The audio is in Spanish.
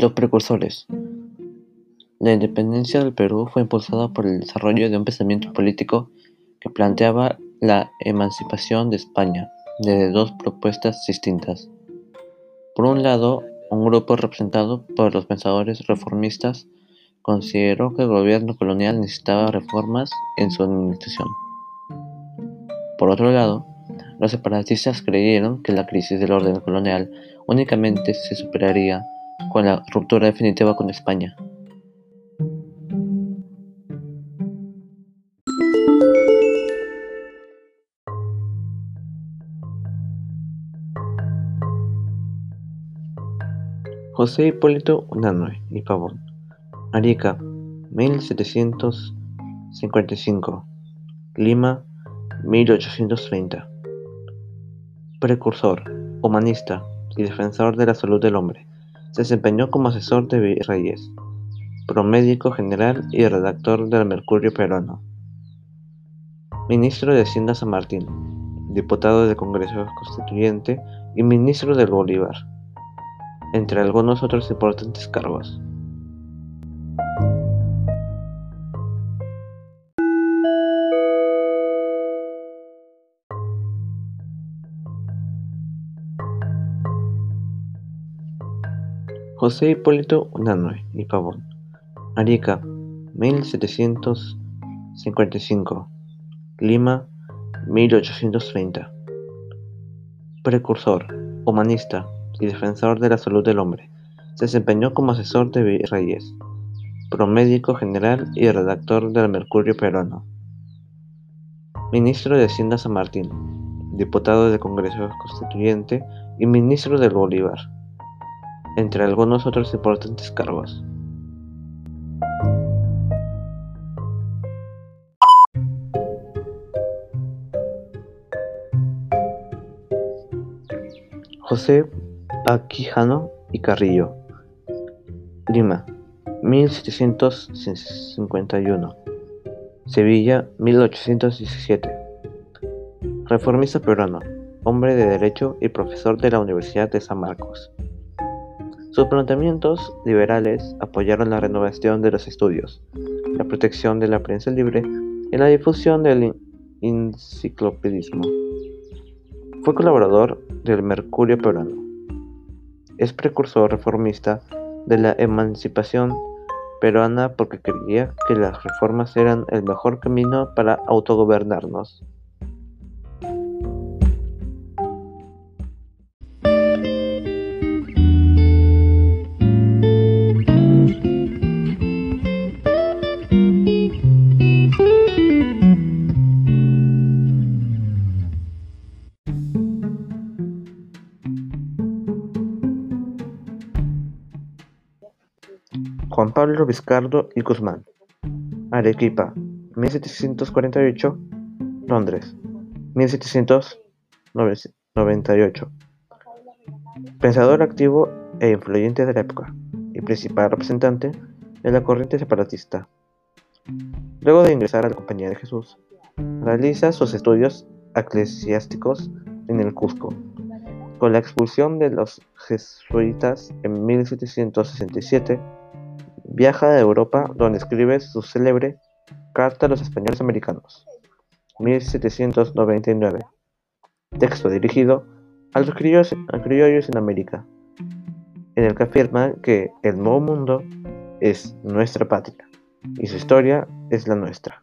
Los precursores. La independencia del Perú fue impulsada por el desarrollo de un pensamiento político que planteaba la emancipación de España desde dos propuestas distintas. Por un lado, un grupo representado por los pensadores reformistas consideró que el gobierno colonial necesitaba reformas en su administración. Por otro lado, los separatistas creyeron que la crisis del orden colonial únicamente se superaría con la ruptura definitiva con España. José Hipólito Unanue y Pavón, Arica, 1755, Lima, 1830. Precursor, humanista y defensor de la salud del hombre. Se desempeñó como asesor de virreyes, promédico general y redactor del Mercurio Peruano. Ministro de Hacienda San Martín, diputado del Congreso Constituyente y ministro del Bolívar, entre algunos otros importantes cargos. José Hipólito Unanue y Pavón, Arica, 1755, Lima, 1830. Precursor, humanista y defensor de la salud del hombre. Se desempeñó como asesor de virreyes, promédico general y redactor del Mercurio Peruano. Ministro de Hacienda San Martín, diputado del Congreso Constituyente y ministro del Bolívar entre algunos otros importantes cargos. José Aquijano y Carrillo, Lima, 1751, Sevilla, 1817. Reformista peruano, hombre de derecho y profesor de la Universidad de San Marcos. Sus planteamientos liberales apoyaron la renovación de los estudios, la protección de la prensa libre y la difusión del enciclopedismo. Fue colaborador del Mercurio Peruano. Es precursor reformista de la emancipación peruana porque creía que las reformas eran el mejor camino para autogobernarnos. Juan Pablo Vizcardo y Guzmán. Arequipa, 1748, Londres, 1798. Pensador activo e influyente de la época y principal representante de la corriente separatista. Luego de ingresar a la Compañía de Jesús, realiza sus estudios eclesiásticos en el Cusco. Con la expulsión de los jesuitas en 1767, Viaja a Europa donde escribe su célebre Carta a los Españoles Americanos, 1799, texto dirigido a los criollos, en América, en el que afirma que el nuevo mundo es nuestra patria y su historia es la nuestra.